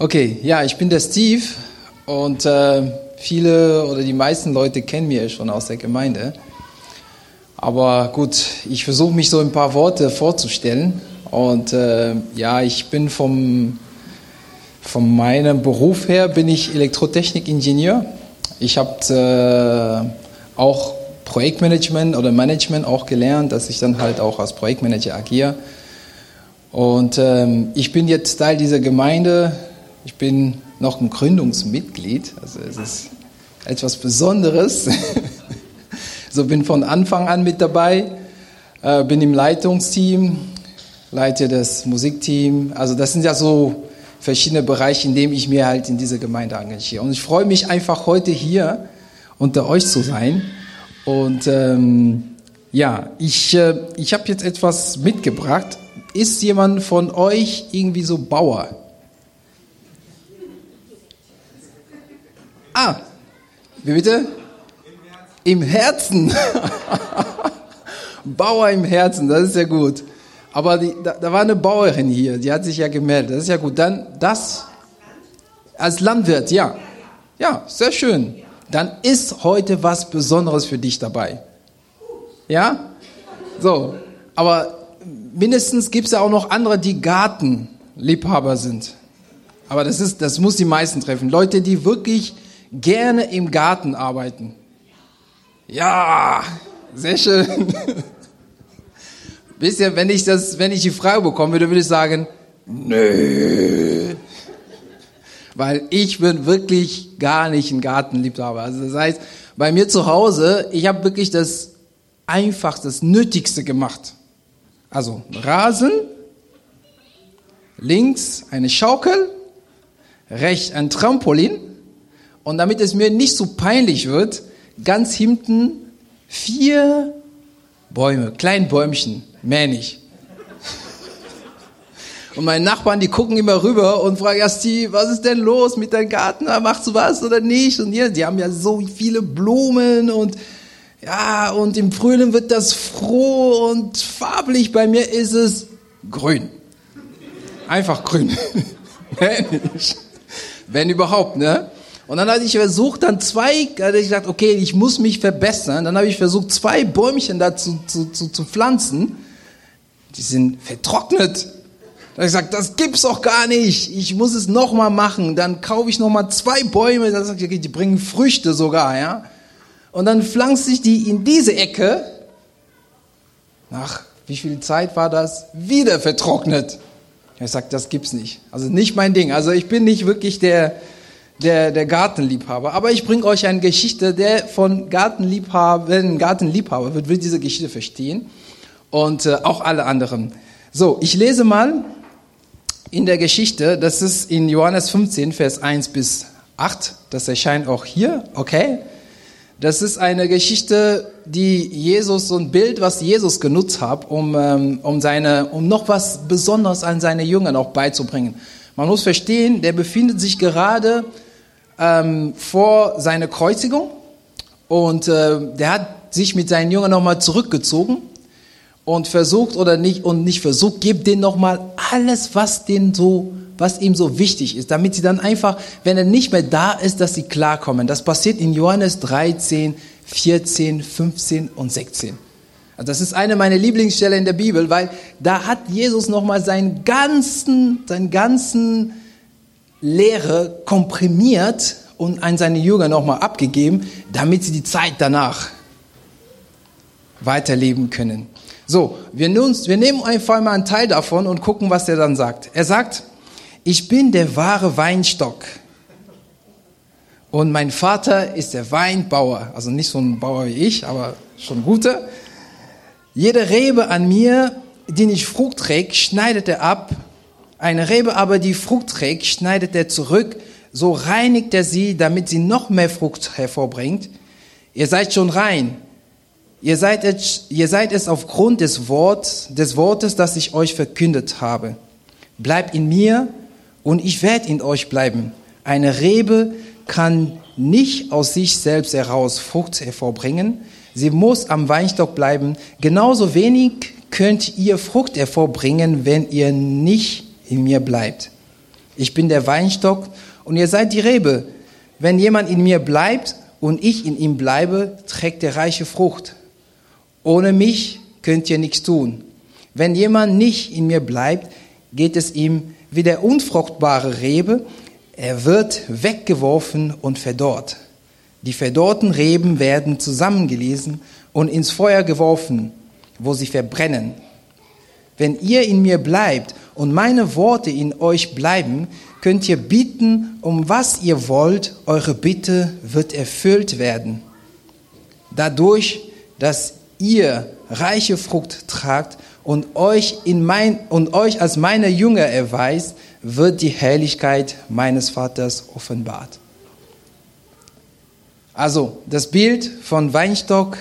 Okay, ja, ich bin der Steve und äh, viele oder die meisten Leute kennen mich schon aus der Gemeinde. Aber gut, ich versuche mich so ein paar Worte vorzustellen. Und äh, ja, ich bin vom, von meinem Beruf her bin ich Elektrotechnikingenieur. Ich habe äh, auch Projektmanagement oder Management auch gelernt, dass ich dann halt auch als Projektmanager agiere. Und ähm, ich bin jetzt Teil dieser Gemeinde. Ich bin noch ein Gründungsmitglied, also es ist etwas Besonderes. so bin von Anfang an mit dabei, äh, bin im Leitungsteam, leite das Musikteam. Also das sind ja so verschiedene Bereiche, in denen ich mir halt in dieser Gemeinde engagiere. Und ich freue mich einfach heute hier unter euch zu sein. Und ähm, ja, ich, äh, ich habe jetzt etwas mitgebracht. Ist jemand von euch irgendwie so Bauer? Ah, wie bitte? Im Herzen. Bauer im Herzen, das ist ja gut. Aber die, da, da, war eine Bauerin hier, die hat sich ja gemeldet. Das ist ja gut. Dann das als Landwirt, ja. Ja, sehr schön. Dann ist heute was Besonderes für dich dabei. Ja? So. Aber mindestens gibt es ja auch noch andere, die Gartenliebhaber sind. Aber das, ist, das muss die meisten treffen. Leute, die wirklich gerne im Garten arbeiten. Ja, sehr schön. Ihr, wenn ich, das, wenn ich die Frage bekommen würde, würde ich sagen, nö. Weil ich bin wirklich gar nicht ein Gartenliebhaber. Also das heißt, bei mir zu Hause, ich habe wirklich das Einfachste, das Nötigste gemacht. Also Rasen, links eine Schaukel, rechts ein Trampolin und damit es mir nicht so peinlich wird, ganz hinten vier Bäume, kleine Bäumchen, mehr nicht. Und meine Nachbarn, die gucken immer rüber und fragen, ja Steve, was ist denn los mit deinem Garten? Machst du was oder nicht? Und ja, die haben ja so viele Blumen und ja, und im Frühling wird das froh und farblich. Bei mir ist es grün. Einfach grün. Wenn überhaupt, ne? Und dann hatte ich versucht, dann zwei, hatte ich gesagt, okay, ich muss mich verbessern. Dann habe ich versucht, zwei Bäumchen dazu zu, zu, zu pflanzen. Die sind vertrocknet. Dann habe ich gesagt, das gibt's doch gar nicht. Ich muss es nochmal machen. Dann kaufe ich nochmal zwei Bäume. Dann sage ich, okay, die bringen Früchte sogar, ja. Und dann pflanze ich die in diese Ecke. Nach wie viel Zeit war das? Wieder vertrocknet. Ich sage, das gibt's nicht. Also nicht mein Ding. Also ich bin nicht wirklich der, der, der Gartenliebhaber. Aber ich bringe euch eine Geschichte, der von Gartenliebhaber, wenn ein Gartenliebhaber wird, wird diese Geschichte verstehen. Und äh, auch alle anderen. So, ich lese mal in der Geschichte, das ist in Johannes 15, Vers 1 bis 8. Das erscheint auch hier, okay? Das ist eine Geschichte, die Jesus, so ein Bild, was Jesus genutzt hat, um, ähm, um, seine, um noch was Besonderes an seine Jünger noch beizubringen. Man muss verstehen, der befindet sich gerade ähm, vor seiner Kreuzigung und äh, der hat sich mit seinen Jüngern nochmal zurückgezogen und versucht oder nicht und nicht versucht, gibt denen nochmal alles, was denen so, was ihm so wichtig ist, damit sie dann einfach, wenn er nicht mehr da ist, dass sie klarkommen. Das passiert in Johannes 13, 14, 15 und 16. Also das ist eine meiner Lieblingsstellen in der Bibel, weil da hat Jesus nochmal seinen ganzen, seinen ganzen Lehre komprimiert und an seine Jünger nochmal abgegeben, damit sie die Zeit danach weiterleben können. So, wir, wir nehmen einfach mal einen Teil davon und gucken, was er dann sagt. Er sagt, ich bin der wahre Weinstock und mein Vater ist der Weinbauer. Also nicht so ein Bauer wie ich, aber schon guter. Jede Rebe an mir, die nicht Frucht trägt, schneidet er ab eine Rebe aber, die Frucht trägt, schneidet er zurück, so reinigt er sie, damit sie noch mehr Frucht hervorbringt. Ihr seid schon rein. Ihr seid, es, ihr seid es aufgrund des, Wort, des Wortes, das ich euch verkündet habe. Bleibt in mir und ich werde in euch bleiben. Eine Rebe kann nicht aus sich selbst heraus Frucht hervorbringen. Sie muss am Weinstock bleiben. Genauso wenig könnt ihr Frucht hervorbringen, wenn ihr nicht in mir bleibt. Ich bin der Weinstock und ihr seid die Rebe. Wenn jemand in mir bleibt und ich in ihm bleibe, trägt er reiche Frucht. Ohne mich könnt ihr nichts tun. Wenn jemand nicht in mir bleibt, geht es ihm wie der unfruchtbare Rebe, er wird weggeworfen und verdorrt. Die verdorrten Reben werden zusammengelesen und ins Feuer geworfen, wo sie verbrennen. Wenn ihr in mir bleibt und meine Worte in euch bleiben, könnt ihr bieten, um was ihr wollt, eure Bitte wird erfüllt werden. Dadurch, dass ihr reiche Frucht tragt und euch, in mein, und euch als meine Jünger erweist, wird die Herrlichkeit meines Vaters offenbart. Also das Bild von Weinstock,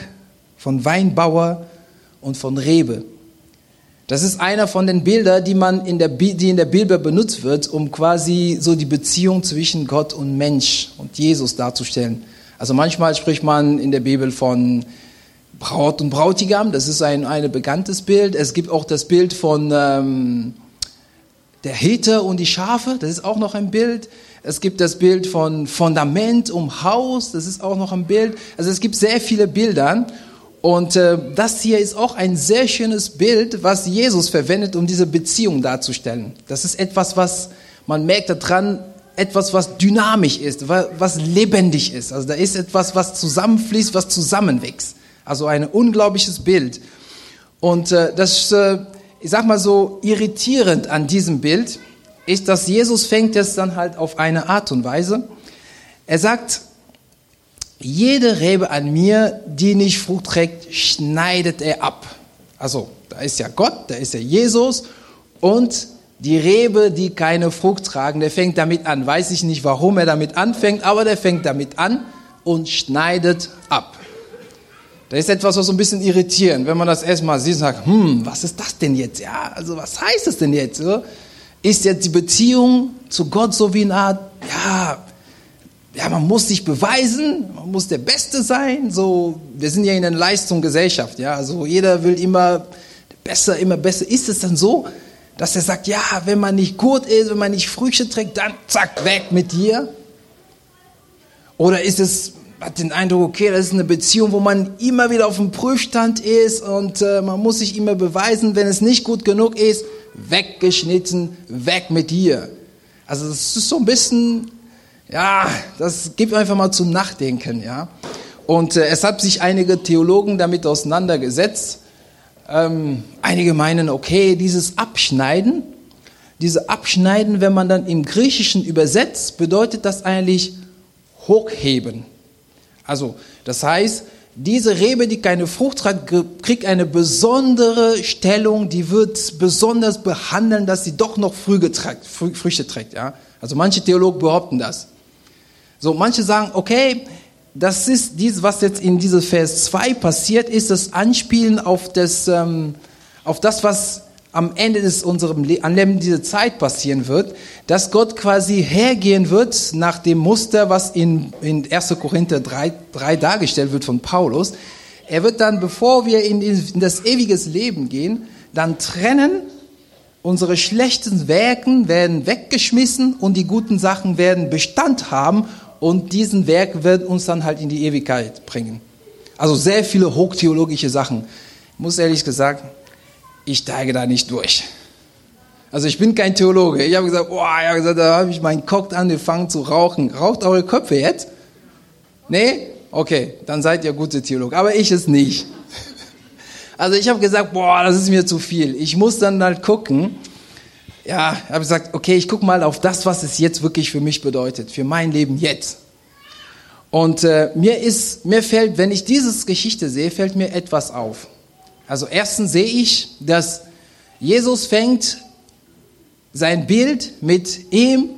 von Weinbauer und von Rebe. Das ist einer von den Bildern, die man in der, die in der Bibel benutzt wird, um quasi so die Beziehung zwischen Gott und Mensch und Jesus darzustellen. Also manchmal spricht man in der Bibel von Braut und Brautigam, das ist ein, ein bekanntes Bild. Es gibt auch das Bild von ähm, der Hete und die Schafe, das ist auch noch ein Bild. Es gibt das Bild von Fundament um Haus, das ist auch noch ein Bild. Also es gibt sehr viele Bilder. Und äh, das hier ist auch ein sehr schönes Bild, was Jesus verwendet, um diese Beziehung darzustellen. Das ist etwas, was man merkt daran, etwas, was dynamisch ist, was lebendig ist. Also da ist etwas, was zusammenfließt, was zusammenwächst. Also ein unglaubliches Bild. Und äh, das, äh, ich sag mal so, irritierend an diesem Bild ist, dass Jesus fängt es dann halt auf eine Art und Weise. Er sagt, jede Rebe an mir, die nicht Frucht trägt, schneidet er ab. Also, da ist ja Gott, da ist ja Jesus und die Rebe, die keine Frucht tragen, der fängt damit an. Weiß ich nicht, warum er damit anfängt, aber der fängt damit an und schneidet ab. Da ist etwas, was so ein bisschen irritierend, wenn man das erstmal sieht und sagt, hm, was ist das denn jetzt? Ja, also was heißt das denn jetzt? Ist jetzt die Beziehung zu Gott so wie eine Art, ja, man muss sich beweisen, man muss der Beste sein, so, wir sind ja in einer Leistungsgesellschaft, ja, also jeder will immer besser, immer besser. Ist es dann so, dass er sagt, ja, wenn man nicht gut ist, wenn man nicht Früchte trägt, dann zack, weg mit dir? Oder ist es hat den Eindruck, okay, das ist eine Beziehung, wo man immer wieder auf dem Prüfstand ist und äh, man muss sich immer beweisen, wenn es nicht gut genug ist, weggeschnitten, weg mit dir. Also das ist so ein bisschen, ja, das gibt einfach mal zum Nachdenken, ja. Und äh, es hat sich einige Theologen damit auseinandergesetzt. Ähm, einige meinen, okay, dieses Abschneiden, diese Abschneiden, wenn man dann im Griechischen übersetzt, bedeutet das eigentlich hochheben. Also, das heißt, diese Rebe, die keine Frucht hat, kriegt eine besondere Stellung, die wird besonders behandeln, dass sie doch noch Früchte trägt. Früchte trägt ja? Also manche Theologen behaupten das. So, manche sagen, okay, das ist dies, was jetzt in diesem Vers 2 passiert, ist das Anspielen auf das, ähm, auf das was am Ende des unserem Leben diese Zeit passieren wird, dass Gott quasi hergehen wird nach dem Muster, was in, in 1. Korinther 3, 3 dargestellt wird von Paulus. Er wird dann, bevor wir in, in das ewiges Leben gehen, dann trennen, unsere schlechten Werken werden weggeschmissen und die guten Sachen werden Bestand haben und diesen Werk wird uns dann halt in die Ewigkeit bringen. Also sehr viele hochtheologische Sachen. Ich muss ehrlich gesagt, ich steige da nicht durch. Also ich bin kein Theologe. Ich habe gesagt, boah, ich habe gesagt, da habe ich meinen Cock angefangen zu rauchen. Raucht eure Köpfe jetzt? Nee? Okay, dann seid ihr gute Theologen. Aber ich es nicht. Also ich habe gesagt, boah, das ist mir zu viel. Ich muss dann halt gucken. Ja, habe gesagt, okay, ich gucke mal auf das, was es jetzt wirklich für mich bedeutet, für mein Leben jetzt. Und äh, mir ist, mir fällt, wenn ich diese Geschichte sehe, fällt mir etwas auf. Also erstens sehe ich, dass Jesus fängt sein Bild mit ihm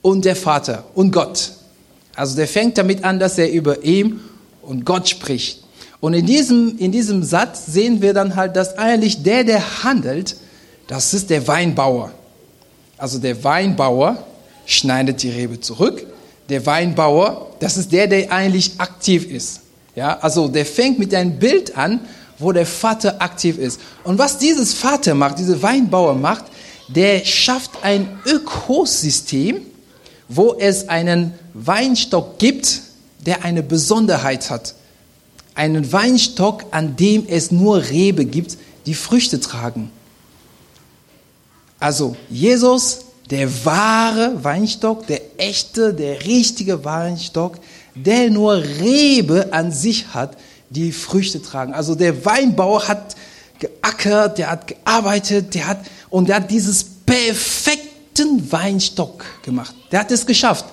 und der Vater und Gott. Also der fängt damit an, dass er über ihm und Gott spricht. Und in diesem, in diesem Satz sehen wir dann halt, dass eigentlich der, der handelt, das ist der Weinbauer. Also der Weinbauer schneidet die Rebe zurück. Der Weinbauer, das ist der, der eigentlich aktiv ist. Ja, also der fängt mit einem Bild an, wo der Vater aktiv ist. Und was dieses Vater macht, dieser Weinbauer macht, der schafft ein Ökosystem, wo es einen Weinstock gibt, der eine Besonderheit hat. Einen Weinstock, an dem es nur Rebe gibt, die Früchte tragen. Also Jesus, der wahre Weinstock, der echte, der richtige Weinstock, der nur Rebe an sich hat, die Früchte tragen. Also der Weinbauer hat geackert, der hat gearbeitet, der hat und der hat dieses perfekten Weinstock gemacht. Der hat es geschafft,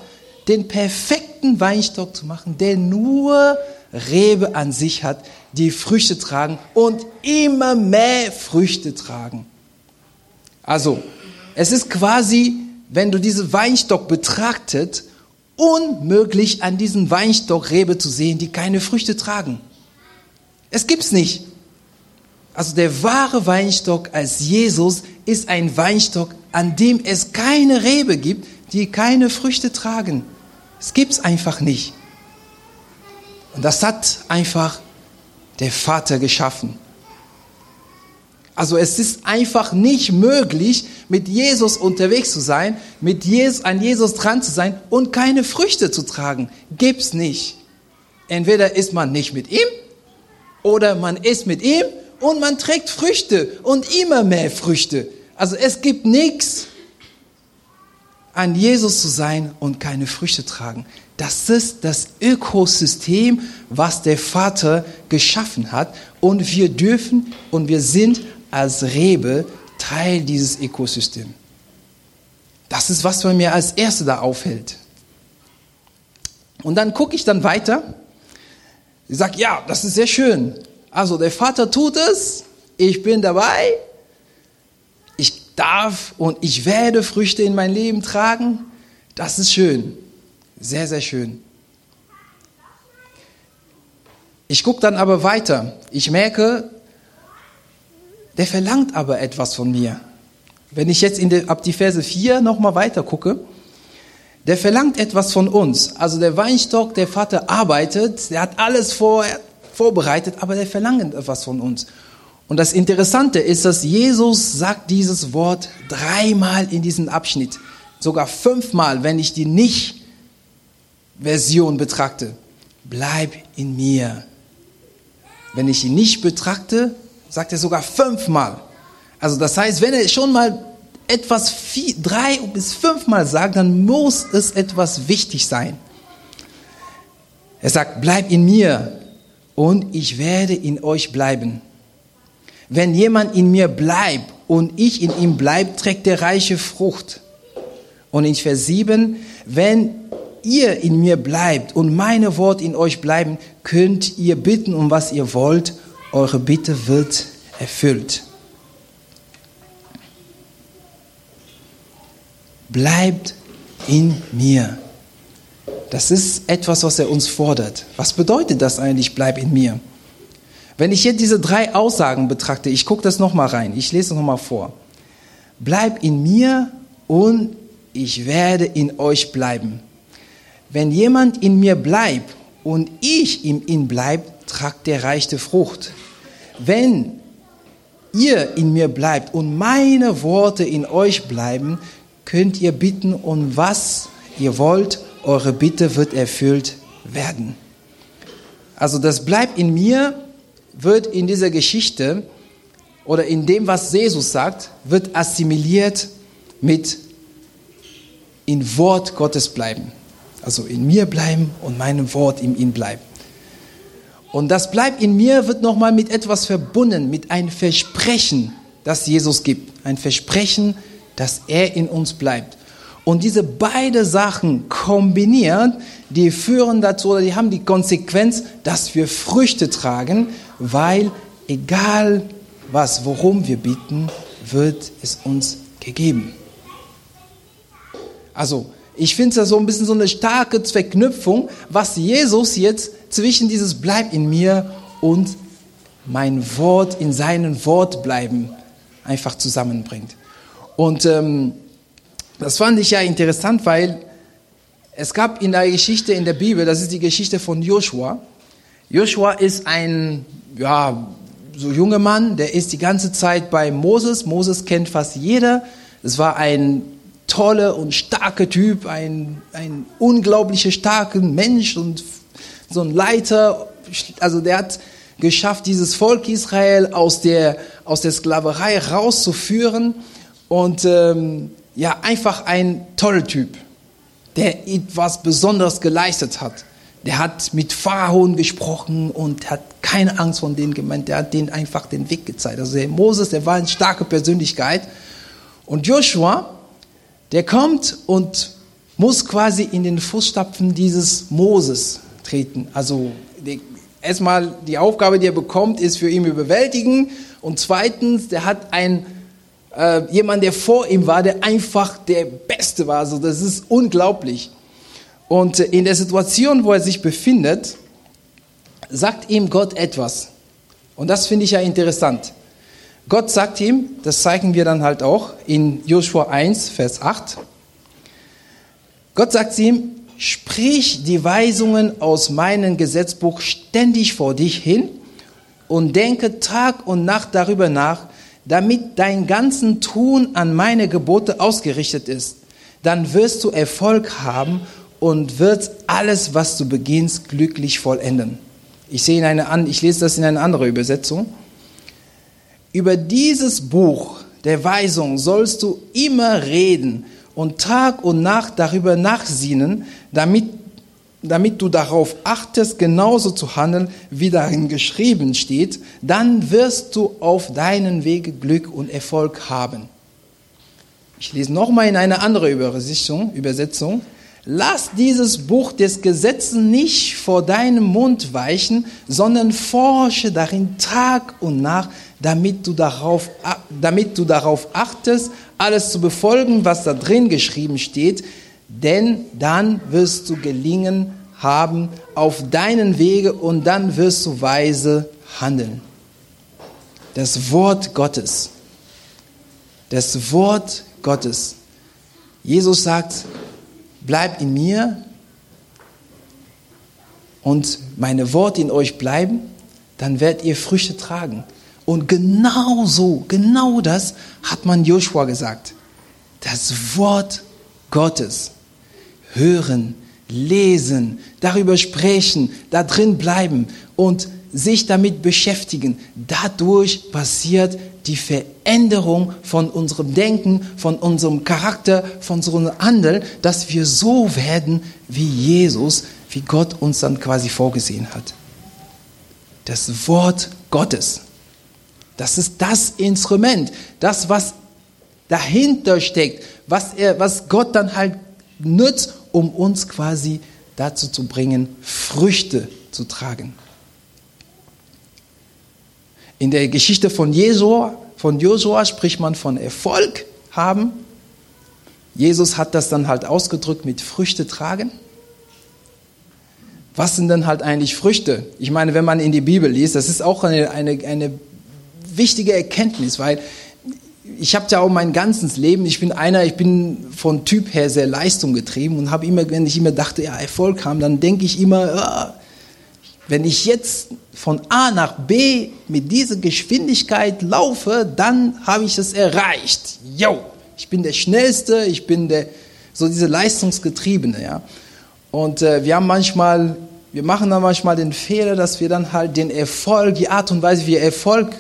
den perfekten Weinstock zu machen, der nur Rebe an sich hat, die Früchte tragen und immer mehr Früchte tragen. Also, es ist quasi, wenn du diesen Weinstock betrachtet, unmöglich an diesem Weinstock Rebe zu sehen, die keine Früchte tragen. Es gibt's nicht. Also der wahre Weinstock als Jesus ist ein Weinstock, an dem es keine Rebe gibt, die keine Früchte tragen. Es gibt's einfach nicht. Und das hat einfach der Vater geschaffen. Also es ist einfach nicht möglich, mit Jesus unterwegs zu sein, mit Jesus, an Jesus dran zu sein und keine Früchte zu tragen. Gibt's nicht. Entweder ist man nicht mit ihm oder man ist mit ihm und man trägt Früchte und immer mehr Früchte. Also es gibt nichts, an Jesus zu sein und keine Früchte tragen. Das ist das Ökosystem, was der Vater geschaffen hat. Und wir dürfen und wir sind als Rebe Teil dieses Ökosystems. Das ist, was mir als Erste da aufhält. Und dann gucke ich dann weiter. Ich sage, ja, das ist sehr schön. Also der Vater tut es, ich bin dabei, ich darf und ich werde Früchte in mein Leben tragen. Das ist schön, sehr, sehr schön. Ich gucke dann aber weiter. Ich merke, der verlangt aber etwas von mir. Wenn ich jetzt die, ab die Verse 4 nochmal weiter gucke, der verlangt etwas von uns. Also der Weinstock, der Vater arbeitet, der hat alles vor, vorbereitet, aber der verlangt etwas von uns. Und das Interessante ist, dass Jesus sagt dieses Wort dreimal in diesem Abschnitt, sogar fünfmal, wenn ich die Nicht-Version betrachte. Bleib in mir. Wenn ich ihn nicht betrachte, sagt er sogar fünfmal. Also das heißt, wenn er schon mal etwas vier, drei bis fünfmal sagt, dann muss es etwas wichtig sein. Er sagt, bleib in mir und ich werde in euch bleiben. Wenn jemand in mir bleibt und ich in ihm bleibe, trägt der reiche Frucht. Und in Vers 7, wenn ihr in mir bleibt und meine Worte in euch bleiben, könnt ihr bitten, um was ihr wollt. Eure Bitte wird erfüllt. Bleibt in mir. Das ist etwas, was er uns fordert. Was bedeutet das eigentlich, bleib in mir? Wenn ich jetzt diese drei Aussagen betrachte, ich gucke das nochmal rein, ich lese es nochmal vor. Bleib in mir und ich werde in euch bleiben. Wenn jemand in mir bleibt und ich in ihm bleibt, tragt der reichte Frucht. Wenn ihr in mir bleibt und meine Worte in euch bleiben, könnt ihr bitten um was ihr wollt, eure Bitte wird erfüllt werden. Also das bleibt in mir wird in dieser Geschichte oder in dem, was Jesus sagt, wird assimiliert mit in Wort Gottes bleiben. Also in mir bleiben und meinem Wort in ihm bleiben. Und das bleibt in mir wird nochmal mit etwas verbunden, mit einem Versprechen, das Jesus gibt. Ein Versprechen, dass er in uns bleibt. Und diese beiden Sachen kombiniert, die führen dazu oder die haben die Konsequenz, dass wir Früchte tragen, weil egal was, worum wir bitten, wird es uns gegeben. Also, ich finde es so ein bisschen so eine starke Verknüpfung, was Jesus jetzt zwischen dieses Bleib in mir und mein Wort in seinem Wort bleiben einfach zusammenbringt. Und ähm, das fand ich ja interessant, weil es gab in der Geschichte in der Bibel, das ist die Geschichte von Joshua. Joshua ist ein, ja, so junger Mann, der ist die ganze Zeit bei Moses. Moses kennt fast jeder Es war ein toller und starker Typ, ein, ein unglaublich starker Mensch und so ein Leiter. Also der hat geschafft, dieses Volk Israel aus der, aus der Sklaverei rauszuführen und ähm, ja, einfach ein toller Typ, der etwas Besonderes geleistet hat. Der hat mit Pharaon gesprochen und hat keine Angst von denen gemeint. Der hat denen einfach den Weg gezeigt. Also der Moses, der war eine starke Persönlichkeit. Und Joshua, der kommt und muss quasi in den Fußstapfen dieses Moses treten. Also erstmal die Aufgabe, die er bekommt, ist für ihn überwältigen. Und zweitens, der hat ein äh, jemand, der vor ihm war, der einfach der Beste war. Also das ist unglaublich. Und in der Situation, wo er sich befindet, sagt ihm Gott etwas. Und das finde ich ja interessant. Gott sagt ihm, das zeigen wir dann halt auch in Joshua 1, Vers 8. Gott sagt ihm, sprich die Weisungen aus meinem Gesetzbuch ständig vor dich hin und denke Tag und Nacht darüber nach, damit dein ganzen Tun an meine Gebote ausgerichtet ist. Dann wirst du Erfolg haben und wird alles, was du beginnst, glücklich vollenden. Ich, sehe in eine, ich lese das in eine andere Übersetzung. Über dieses Buch der Weisung sollst du immer reden und Tag und Nacht darüber nachsinnen, damit, damit du darauf achtest, genauso zu handeln, wie darin geschrieben steht, dann wirst du auf deinen Wege Glück und Erfolg haben. Ich lese nochmal in eine andere Übersetzung. Lass dieses Buch des Gesetzes nicht vor deinem Mund weichen, sondern forsche darin Tag und Nacht, damit du darauf, damit du darauf achtest, alles zu befolgen, was da drin geschrieben steht, denn dann wirst du gelingen haben auf deinen Wege und dann wirst du weise handeln. Das Wort Gottes. Das Wort Gottes. Jesus sagt, bleibt in mir und meine Worte in euch bleiben, dann werdet ihr Früchte tragen. Und genau so, genau das hat man Joshua gesagt. Das Wort Gottes hören, lesen, darüber sprechen, da drin bleiben und sich damit beschäftigen. Dadurch passiert die Veränderung von unserem Denken, von unserem Charakter, von unserem Handeln, dass wir so werden wie Jesus, wie Gott uns dann quasi vorgesehen hat. Das Wort Gottes, das ist das Instrument, das, was dahinter steckt, was, er, was Gott dann halt nutzt, um uns quasi dazu zu bringen, Früchte zu tragen. In der Geschichte von Jesua, von spricht man von Erfolg haben. Jesus hat das dann halt ausgedrückt mit Früchte tragen. Was sind denn halt eigentlich Früchte? Ich meine, wenn man in die Bibel liest, das ist auch eine, eine, eine wichtige Erkenntnis, weil ich habe ja auch mein ganzes Leben, ich bin einer, ich bin von Typ her sehr leistungsgetrieben und habe immer, wenn ich immer dachte, ja, Erfolg haben, dann denke ich immer, ja, wenn ich jetzt von A nach B mit dieser Geschwindigkeit laufe, dann habe ich es erreicht. Yo, ich bin der Schnellste, ich bin der, so diese Leistungsgetriebene, ja. Und äh, wir haben manchmal, wir machen dann manchmal den Fehler, dass wir dann halt den Erfolg, die Art und Weise, wie wir Erfolg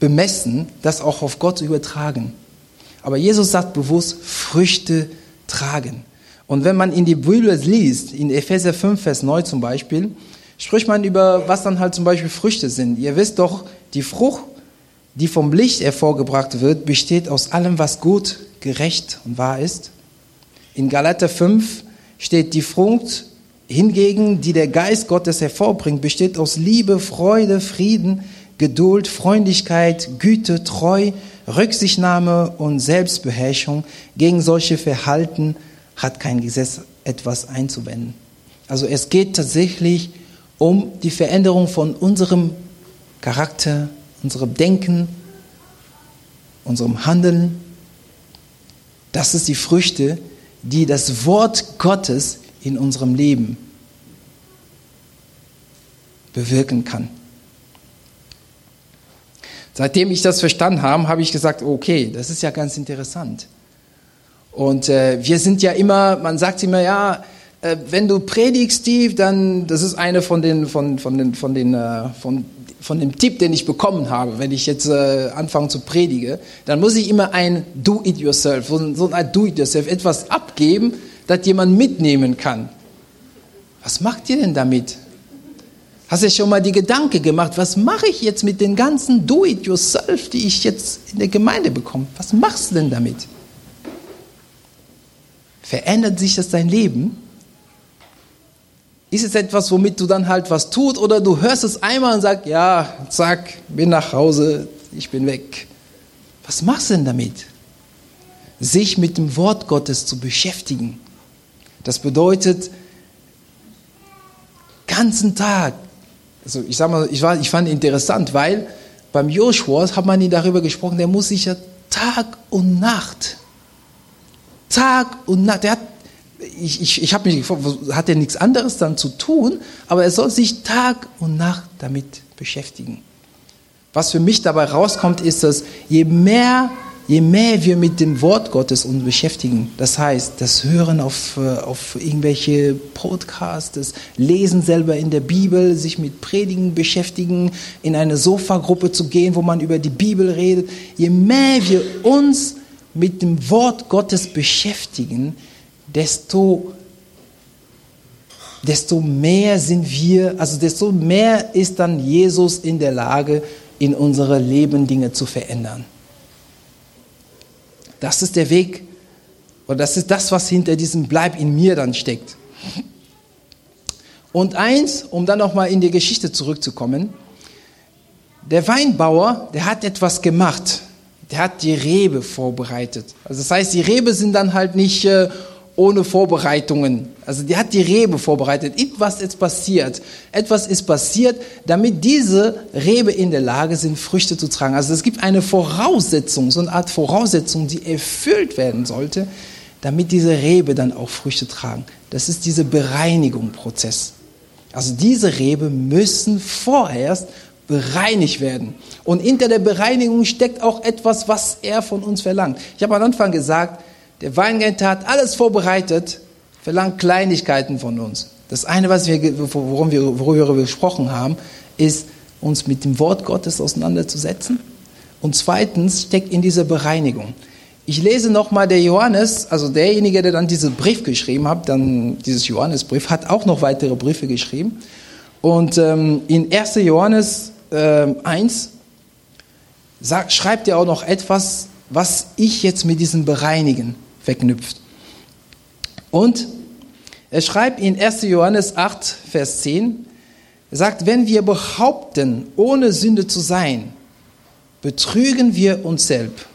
bemessen, das auch auf Gott übertragen. Aber Jesus sagt bewusst, Früchte tragen. Und wenn man in die Bibel liest, in Epheser 5, Vers 9 zum Beispiel, spricht man über, was dann halt zum Beispiel Früchte sind. Ihr wisst doch, die Frucht, die vom Licht hervorgebracht wird, besteht aus allem, was gut, gerecht und wahr ist. In Galater 5 steht die Frucht hingegen, die der Geist Gottes hervorbringt, besteht aus Liebe, Freude, Frieden, Geduld, Freundlichkeit, Güte, Treu, Rücksichtnahme und Selbstbeherrschung. Gegen solche Verhalten hat kein Gesetz etwas einzuwenden. Also es geht tatsächlich um die Veränderung von unserem Charakter, unserem Denken, unserem Handeln. Das ist die Früchte, die das Wort Gottes in unserem Leben bewirken kann. Seitdem ich das verstanden habe, habe ich gesagt, okay, das ist ja ganz interessant. Und äh, wir sind ja immer, man sagt immer, ja, äh, wenn du predigst, Steve, dann, das ist eine von den, von, von den, von den, äh, von, von dem Tipp, den ich bekommen habe, wenn ich jetzt äh, anfange zu predigen, dann muss ich immer ein Do-it-yourself, so, so ein Do-it-yourself, etwas abgeben, das jemand mitnehmen kann. Was macht ihr denn damit? Hast du schon mal die Gedanke gemacht, was mache ich jetzt mit den ganzen Do-it-yourself, die ich jetzt in der Gemeinde bekomme? Was machst du denn damit? Verändert sich das dein Leben? Ist es etwas, womit du dann halt was tust oder du hörst es einmal und sagst, ja, zack, bin nach Hause, ich bin weg. Was machst du denn damit? Sich mit dem Wort Gottes zu beschäftigen. Das bedeutet, ganzen Tag, also ich sag mal, ich, war, ich fand interessant, weil beim Joshua hat man ihn darüber gesprochen, der muss sich ja Tag und Nacht Tag und Nacht. Der hat, ich ich, ich habe mich gefragt, hat er nichts anderes dann zu tun? Aber er soll sich Tag und Nacht damit beschäftigen. Was für mich dabei rauskommt, ist, dass je mehr, je mehr wir mit dem Wort Gottes uns beschäftigen, das heißt, das Hören auf, äh, auf irgendwelche Podcasts, das Lesen selber in der Bibel, sich mit Predigen beschäftigen, in eine Sofagruppe zu gehen, wo man über die Bibel redet, je mehr wir uns mit dem Wort Gottes beschäftigen, desto, desto mehr sind wir, also desto mehr ist dann Jesus in der Lage, in unsere Leben Dinge zu verändern. Das ist der Weg, und das ist das, was hinter diesem Bleib in mir dann steckt. Und eins, um dann nochmal in die Geschichte zurückzukommen, der Weinbauer, der hat etwas gemacht der hat die Rebe vorbereitet. Also das heißt, die Rebe sind dann halt nicht äh, ohne Vorbereitungen. Also der hat die Rebe vorbereitet. Etwas ist passiert. Etwas ist passiert, damit diese Rebe in der Lage sind, Früchte zu tragen. Also es gibt eine Voraussetzung, so eine Art Voraussetzung, die erfüllt werden sollte, damit diese Rebe dann auch Früchte tragen. Das ist dieser Bereinigungsprozess. Also diese Rebe müssen vorerst bereinigt werden. Und hinter der Bereinigung steckt auch etwas, was er von uns verlangt. Ich habe am Anfang gesagt, der Weingärtner hat alles vorbereitet, verlangt Kleinigkeiten von uns. Das eine, was wir, worum wir, worüber wir gesprochen haben, ist, uns mit dem Wort Gottes auseinanderzusetzen. Und zweitens steckt in dieser Bereinigung. Ich lese nochmal der Johannes, also derjenige, der dann diesen Brief geschrieben hat, dann dieses Johannesbrief, hat auch noch weitere Briefe geschrieben. Und ähm, in 1. Johannes äh, 1 sagt, schreibt er auch noch etwas, was ich jetzt mit diesem Bereinigen verknüpft. Und er schreibt in 1. Johannes 8, Vers 10, er sagt, wenn wir behaupten, ohne Sünde zu sein, betrügen wir uns selbst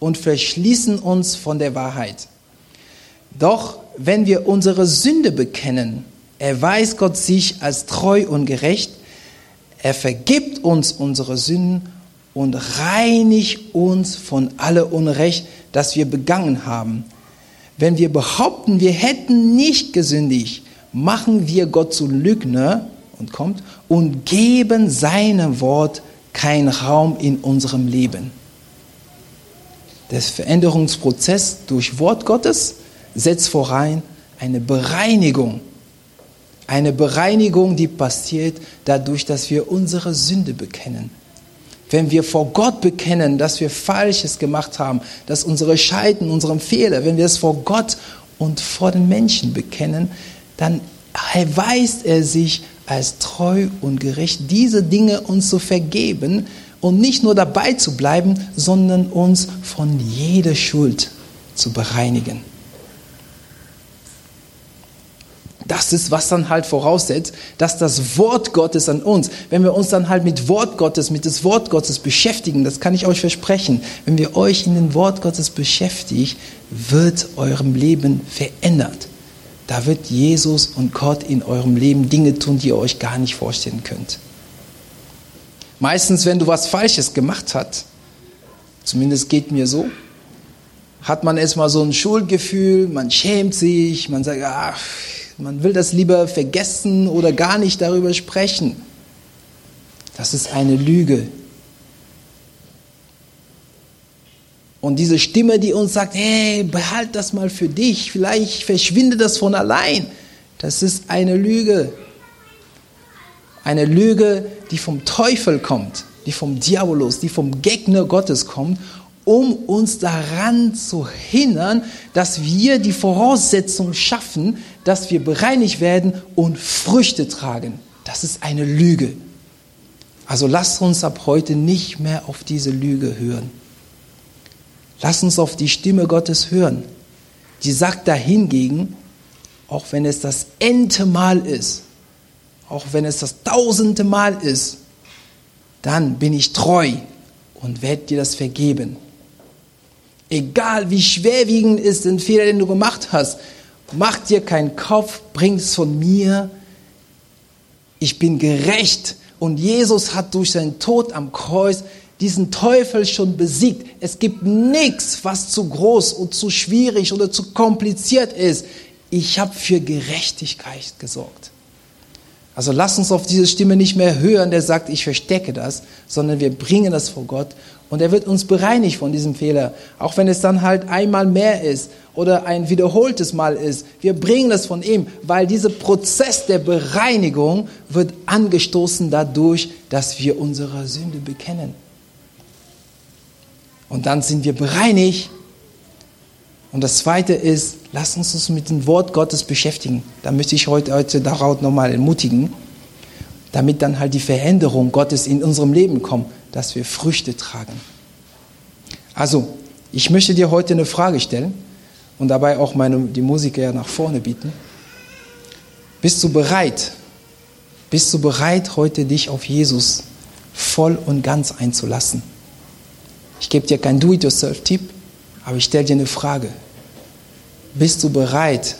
und verschließen uns von der Wahrheit. Doch wenn wir unsere Sünde bekennen, erweist Gott sich als treu und gerecht er vergibt uns unsere Sünden und reinigt uns von alle Unrecht, das wir begangen haben. Wenn wir behaupten, wir hätten nicht gesündigt, machen wir Gott zu Lügner und kommt und geben seinem Wort keinen Raum in unserem Leben. Der Veränderungsprozess durch Wort Gottes setzt voran eine Bereinigung eine Bereinigung, die passiert dadurch, dass wir unsere Sünde bekennen. Wenn wir vor Gott bekennen, dass wir Falsches gemacht haben, dass unsere Scheiden, unsere Fehler, wenn wir es vor Gott und vor den Menschen bekennen, dann erweist er sich als treu und gerecht, diese Dinge uns zu vergeben und nicht nur dabei zu bleiben, sondern uns von jeder Schuld zu bereinigen. Das ist, was dann halt voraussetzt, dass das Wort Gottes an uns, wenn wir uns dann halt mit Wort Gottes, mit das Wort Gottes beschäftigen, das kann ich euch versprechen, wenn wir euch in den Wort Gottes beschäftigt, wird eurem Leben verändert. Da wird Jesus und Gott in eurem Leben Dinge tun, die ihr euch gar nicht vorstellen könnt. Meistens, wenn du was Falsches gemacht hast, zumindest geht mir so, hat man erstmal so ein Schuldgefühl, man schämt sich, man sagt, ach, man will das lieber vergessen oder gar nicht darüber sprechen. Das ist eine Lüge. Und diese Stimme, die uns sagt, hey, behalt das mal für dich, vielleicht verschwindet das von allein, das ist eine Lüge. Eine Lüge, die vom Teufel kommt, die vom Diabolos, die vom Gegner Gottes kommt, um uns daran zu hindern, dass wir die Voraussetzung schaffen, dass wir bereinigt werden und Früchte tragen. Das ist eine Lüge. Also lasst uns ab heute nicht mehr auf diese Lüge hören. Lasst uns auf die Stimme Gottes hören. Die sagt dahingegen, auch wenn es das nte Mal ist, auch wenn es das tausende Mal ist, dann bin ich treu und werde dir das vergeben. Egal wie schwerwiegend ist den Fehler, den du gemacht hast, mach dir keinen Kopf, bring es von mir. Ich bin gerecht und Jesus hat durch seinen Tod am Kreuz diesen Teufel schon besiegt. Es gibt nichts, was zu groß und zu schwierig oder zu kompliziert ist. Ich habe für Gerechtigkeit gesorgt. Also lass uns auf diese Stimme nicht mehr hören, der sagt, ich verstecke das, sondern wir bringen das vor Gott und er wird uns bereinigt von diesem Fehler. Auch wenn es dann halt einmal mehr ist oder ein wiederholtes Mal ist. Wir bringen das von ihm, weil dieser Prozess der Bereinigung wird angestoßen dadurch, dass wir unsere Sünde bekennen. Und dann sind wir bereinigt. Und das Zweite ist, lass uns uns mit dem Wort Gottes beschäftigen. Da möchte ich heute, heute darauf nochmal ermutigen, damit dann halt die Veränderung Gottes in unserem Leben kommt, dass wir Früchte tragen. Also, ich möchte dir heute eine Frage stellen und dabei auch meine, die Musiker nach vorne bieten. Bist du bereit? Bist du bereit, heute dich auf Jesus voll und ganz einzulassen? Ich gebe dir keinen Do-it-yourself-Tipp, aber ich stelle dir eine Frage. Bist du bereit,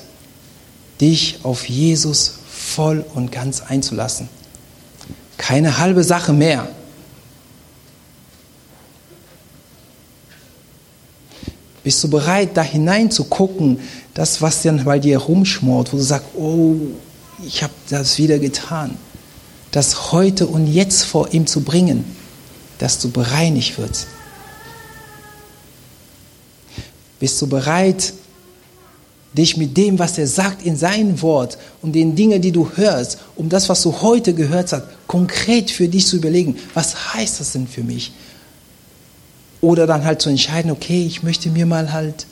dich auf Jesus voll und ganz einzulassen? Keine halbe Sache mehr. Bist du bereit, da hinein zu gucken, das, was dann bei dir rumschmort, wo du sagst, oh, ich habe das wieder getan, das heute und jetzt vor ihm zu bringen, dass du bereinigt wirst? Bist du bereit, dich mit dem, was er sagt in seinem Wort und den Dingen, die du hörst, um das, was du heute gehört hast, konkret für dich zu überlegen, was heißt das denn für mich? Oder dann halt zu entscheiden, okay, ich möchte mir mal halt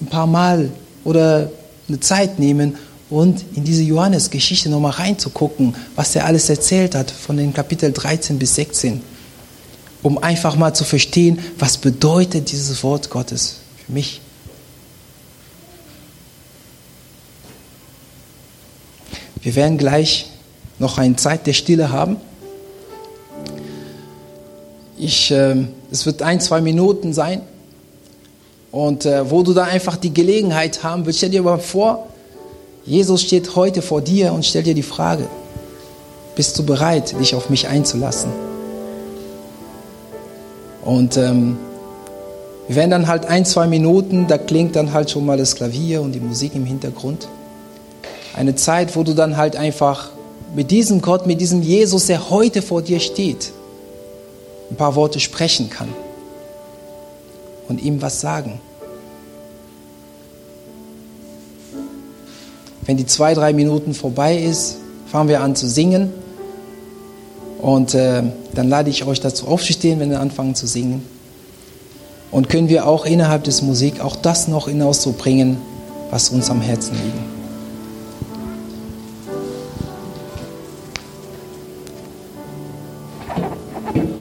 ein paar Mal oder eine Zeit nehmen und in diese Johannes-Geschichte nochmal reinzugucken, was er alles erzählt hat, von den Kapitel 13 bis 16, um einfach mal zu verstehen, was bedeutet dieses Wort Gottes für mich. Wir werden gleich noch eine Zeit der Stille haben. Ich, äh, es wird ein, zwei Minuten sein. Und äh, wo du da einfach die Gelegenheit haben willst, stell dir mal vor, Jesus steht heute vor dir und stellt dir die Frage, bist du bereit, dich auf mich einzulassen? Und ähm, wir werden dann halt ein, zwei Minuten, da klingt dann halt schon mal das Klavier und die Musik im Hintergrund. Eine Zeit, wo du dann halt einfach mit diesem Gott, mit diesem Jesus, der heute vor dir steht, ein paar Worte sprechen kann und ihm was sagen. Wenn die zwei, drei Minuten vorbei ist, fangen wir an zu singen. Und äh, dann lade ich euch dazu aufzustehen, wenn wir anfangen zu singen. Und können wir auch innerhalb des Musik auch das noch hinauszubringen, was uns am Herzen liegt.